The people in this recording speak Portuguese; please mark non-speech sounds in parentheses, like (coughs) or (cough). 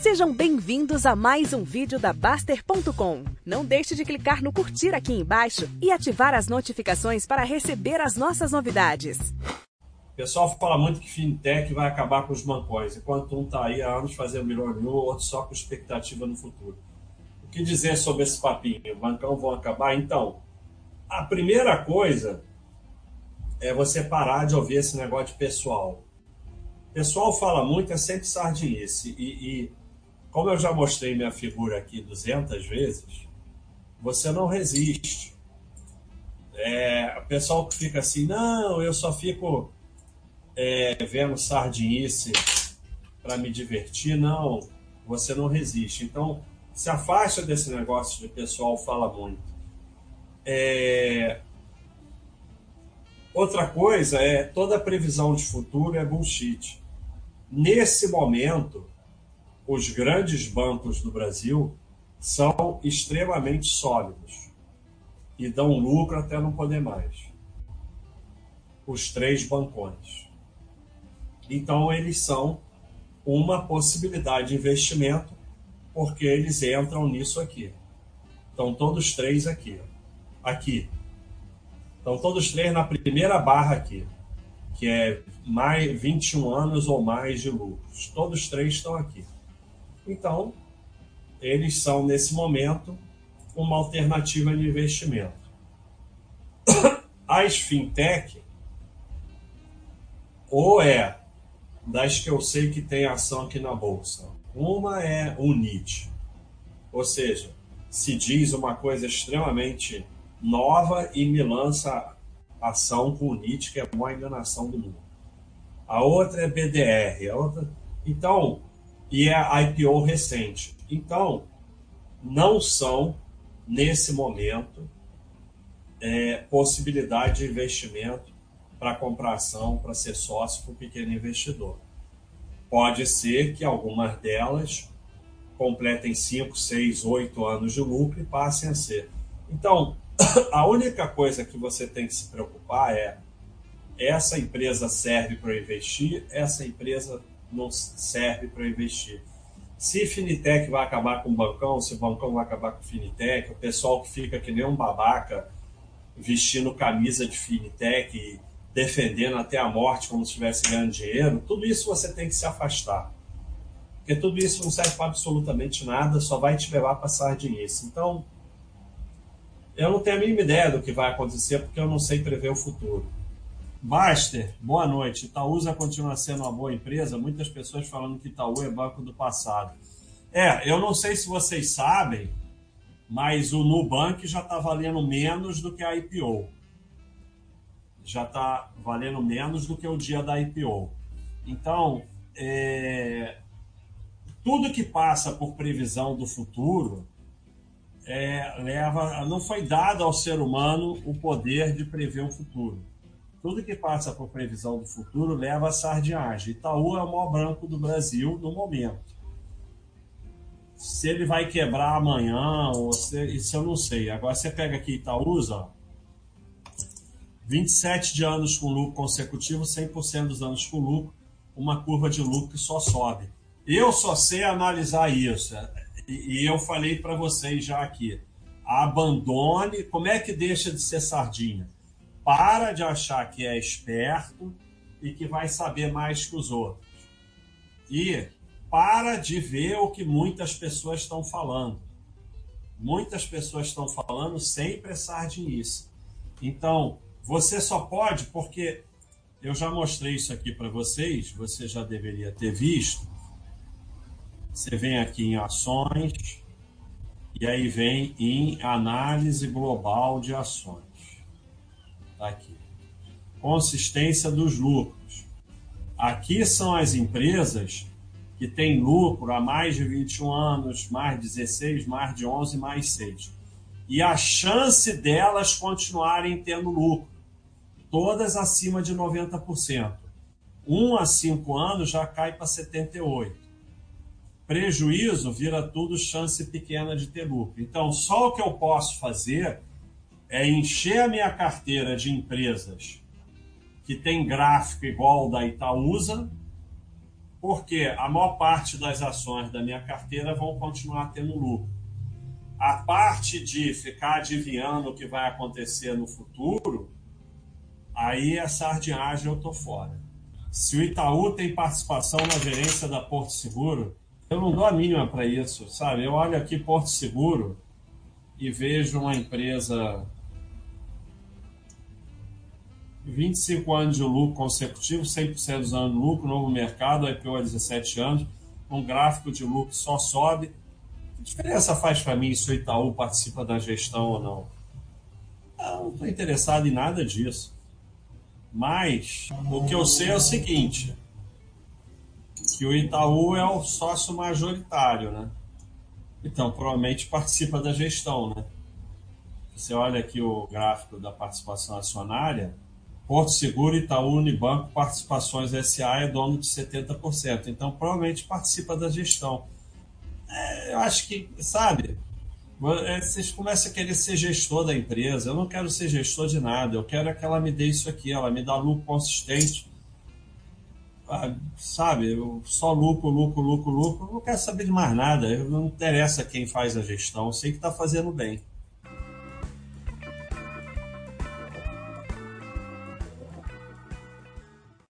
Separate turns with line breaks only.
Sejam bem-vindos a mais um vídeo da Baster.com. Não deixe de clicar no curtir aqui embaixo e ativar as notificações para receber as nossas novidades.
O pessoal fala muito que fintech vai acabar com os bancões, enquanto um está aí há anos fazendo melhor nenhum, o outro só com expectativa no futuro. O que dizer sobre esse papinho? O bancão vão acabar? Então, a primeira coisa é você parar de ouvir esse negócio de pessoal. O pessoal fala muito, é sempre sardinice. E, e como eu já mostrei minha figura aqui 200 vezes, você não resiste. É, o pessoal que fica assim, não, eu só fico é, vendo sardinice para me divertir, não, você não resiste. Então, se afasta desse negócio de pessoal fala muito. É... Outra coisa é toda previsão de futuro é bullshit. Nesse momento, os grandes bancos do Brasil são extremamente sólidos e dão lucro até não poder mais. Os três bancões. Então, eles são uma possibilidade de investimento porque eles entram nisso aqui. Estão todos três aqui. Aqui. Estão todos três na primeira barra aqui, que é mais 21 anos ou mais de lucros. Todos três estão aqui. Então, eles são, nesse momento, uma alternativa de investimento. As fintech, ou é das que eu sei que tem ação aqui na bolsa, uma é o NIT, ou seja, se diz uma coisa extremamente nova e me lança ação com o NIT, que é a maior enganação do mundo. A outra é BDR, a outra... Então, e é IPO recente. Então, não são, nesse momento, é, possibilidade de investimento para comprar ação, para ser sócio para o pequeno investidor. Pode ser que algumas delas completem 5, 6, 8 anos de lucro e passem a ser. Então, (coughs) a única coisa que você tem que se preocupar é essa empresa serve para investir, essa empresa não serve para investir. Se Finitech vai acabar com o bancão, se o bancão vai acabar com o Finitech, o pessoal que fica que nem um babaca vestindo camisa de Finitech e defendendo até a morte como se estivesse ganhando dinheiro, tudo isso você tem que se afastar. Porque tudo isso não serve para absolutamente nada, só vai te levar a passar dinheiro. Então, eu não tenho a mínima ideia do que vai acontecer, porque eu não sei prever o futuro. Baster, boa noite. Itaúsa continua sendo uma boa empresa. Muitas pessoas falando que Itaú é banco do passado. É, eu não sei se vocês sabem, mas o Nubank já está valendo menos do que a IPO. Já está valendo menos do que o dia da IPO. Então, é, tudo que passa por previsão do futuro é, leva, não foi dado ao ser humano o poder de prever o futuro tudo que passa por previsão do futuro leva a sardinhagem. Itaú é o maior banco do Brasil no momento. Se ele vai quebrar amanhã, ou se, isso eu não sei. Agora você pega aqui Itaúsa, 27 de anos com lucro consecutivo, 100% dos anos com lucro, uma curva de lucro que só sobe. Eu só sei analisar isso. E, e eu falei para vocês já aqui. Abandone. Como é que deixa de ser sardinha? Para de achar que é esperto e que vai saber mais que os outros. E para de ver o que muitas pessoas estão falando. Muitas pessoas estão falando sempre é sardinice. Então, você só pode, porque eu já mostrei isso aqui para vocês, você já deveria ter visto. Você vem aqui em ações e aí vem em análise global de ações. Tá aqui. Consistência dos lucros. Aqui são as empresas que têm lucro há mais de 21 anos, mais 16, mais de 11, mais 6. E a chance delas continuarem tendo lucro, todas acima de 90%. 1 a 5 anos já cai para 78. Prejuízo vira tudo chance pequena de ter lucro. Então, só o que eu posso fazer é encher a minha carteira de empresas que tem gráfico igual da Itaúsa, Porque a maior parte das ações da minha carteira vão continuar tendo lucro. A parte de ficar adivinhando o que vai acontecer no futuro, aí a sardinhagem eu tô fora. Se o Itaú tem participação na gerência da Porto Seguro, eu não dou a mínima para isso, sabe? Eu olho aqui Porto Seguro e vejo uma empresa 25 anos de lucro consecutivo, 100% dos anos de lucro, novo mercado, IPO há 17 anos, um gráfico de lucro só sobe. Que diferença faz para mim se o Itaú participa da gestão ou não? Eu não estou interessado em nada disso. Mas o que eu sei é o seguinte, que o Itaú é o sócio majoritário, né? Então, provavelmente participa da gestão, né? Você olha aqui o gráfico da participação acionária, Porto Seguro, Itaú, Unibanco, Participações SA é dono de 70%. Então, provavelmente participa da gestão. É, eu acho que, sabe, é, vocês começam a querer ser gestor da empresa. Eu não quero ser gestor de nada. Eu quero é que ela me dê isso aqui. Ela me dá lucro consistente. Ah, sabe, eu só lucro, lucro, lucro, lucro. Eu não quero saber de mais nada. Eu não interessa quem faz a gestão. Eu sei que está fazendo bem.